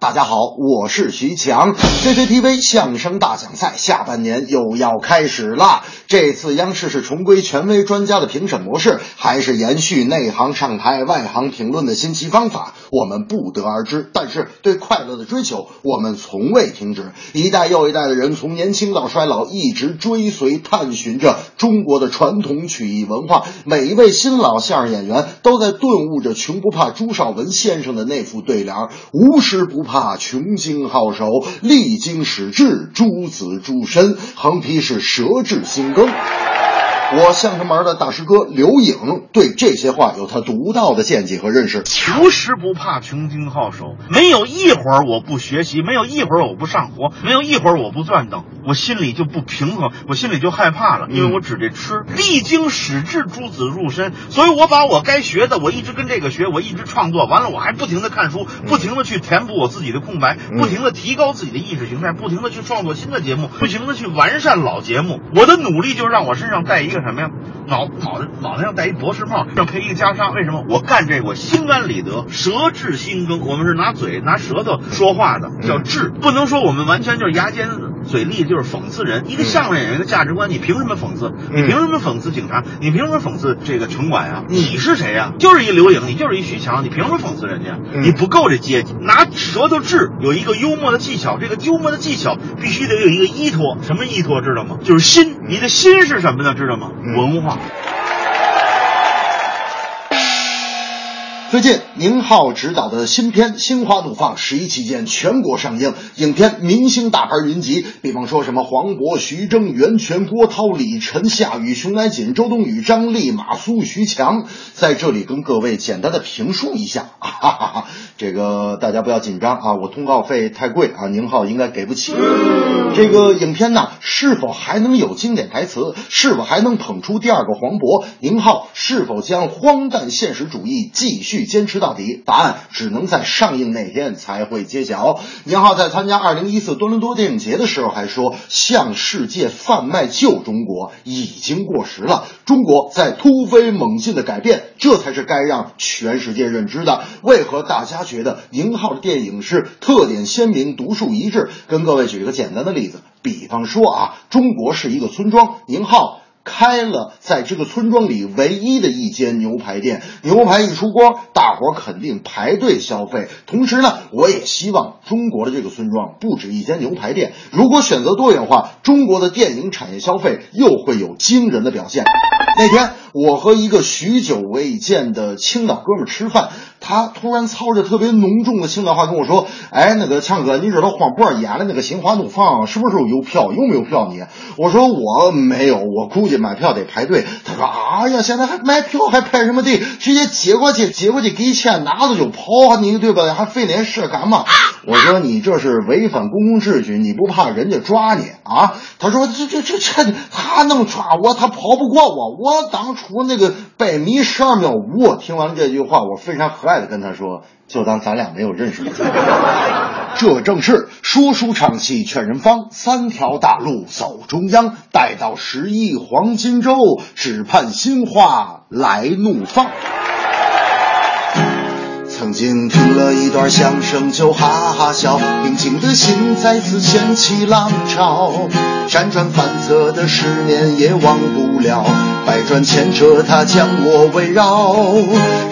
大家好，我是徐强。CCTV 相声大奖赛下半年又要开始了。这次央视是重归权威专家的评审模式，还是延续内行上台、外行评论的新奇方法？我们不得而知。但是对快乐的追求，我们从未停止。一代又一代的人，从年轻到衰老，一直追随探寻着中国的传统曲艺文化。每一位新老相声演员都在顿悟着“穷不怕朱绍文先生的那副对联：无时不怕穷经好手，历经史志诸子诸身，横批是舌质心耕。我相声门的大师哥刘颖对这些话有他独到的见解和认识。求师不怕穷经好手，没有一会儿我不学习，没有一会儿我不上活，没有一会儿我不转等，我心里就不平衡，我心里就害怕了，因为我指这吃。历经史志诸子入身，所以我把我该学的，我一直跟这个学，我一直创作，完了我还不停的看书，不停的去填补我自己的空白，不停的提高自己的意识形态，不停的去创作新的节目，不停的去完善老节目。我的努力就让我身上带一个什么呀？脑脑袋脑袋上戴一博士帽，上配一个袈裟。为什么？我干这个我心安理得，舌质心耕。我们是拿嘴拿舌头说话的，叫智，不能说我们完全就是牙尖子嘴利，就是讽刺人。一个相声演员的价值观，你凭什么讽刺？你凭什么讽刺警察？你凭什么讽刺这个城管啊？你是谁呀？就是一刘颖，你就是一许强，你凭什么讽刺人家？你不够这阶级。拿舌头治有一个幽默的技巧，这个幽默的技巧必须得有一个依托。什么依托知道吗？就是心。你的心是什么呢？知道吗？文化。最近，宁浩执导的新片《心花怒放》十一期间全国上映。影片明星大牌云集，比方说什么黄渤、徐峥、袁泉、郭涛、李晨、夏雨、熊乃瑾、周冬雨、张丽、马苏、徐强，在这里跟各位简单的评述一下。哈哈哈，这个大家不要紧张啊，我通告费太贵啊，宁浩应该给不起。这个影片呢，是否还能有经典台词？是否还能捧出第二个黄渤？宁浩是否将荒诞现实主义继续？坚持到底，答案只能在上映那天才会揭晓。宁浩在参加二零一四多伦多电影节的时候还说：“向世界贩卖旧中国已经过时了，中国在突飞猛进的改变，这才是该让全世界认知的。”为何大家觉得宁浩的电影是特点鲜明、独树一帜？跟各位举一个简单的例子，比方说啊，中国是一个村庄，宁浩。开了在这个村庄里唯一的一间牛排店，牛排一出锅，大伙肯定排队消费。同时呢，我也希望中国的这个村庄不止一间牛排店。如果选择多元化，中国的电影产业消费又会有惊人的表现。那天。我和一个许久未见的青岛哥们吃饭，他突然操着特别浓重的青岛话跟我说：“哎，那个强哥，你知道黄渤演的那个《心花怒放》什么时候有票？有没有票你？”我说：“我没有，我估计买票得排队。”他说：“哎呀，现在还买票还排什么队？直接接过去，接过去给钱拿着就跑，你对吧？还费那事干嘛？”我说：“你这是违反公共秩序，你不怕人家抓你啊？”他说：“这这这这，他能抓我？他跑不过我，我当初。”那个百米十二秒五，听完这句话，我非常和蔼的跟他说：“就当咱俩没有认识。”这正是说书唱戏劝人方，三条大路走中央，待到十一黄金周，只盼心花来怒放。曾经听了一段相声就哈哈笑，平静的心再次掀起浪潮，辗转反侧的十年也忘不了，百转千折它将我围绕。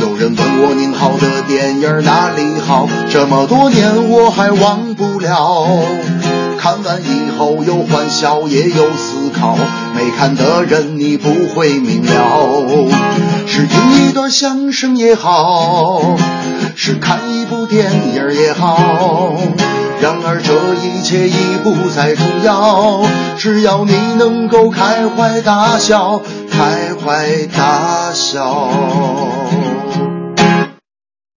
有人问我宁浩的电影哪里好，这么多年我还忘不了。看完以后有欢笑也有思考，没看的人你不会明了。是听一段相声也好。是看一部电影也好，然而这一切已不再重要，只要你能够开怀大笑，开怀大笑。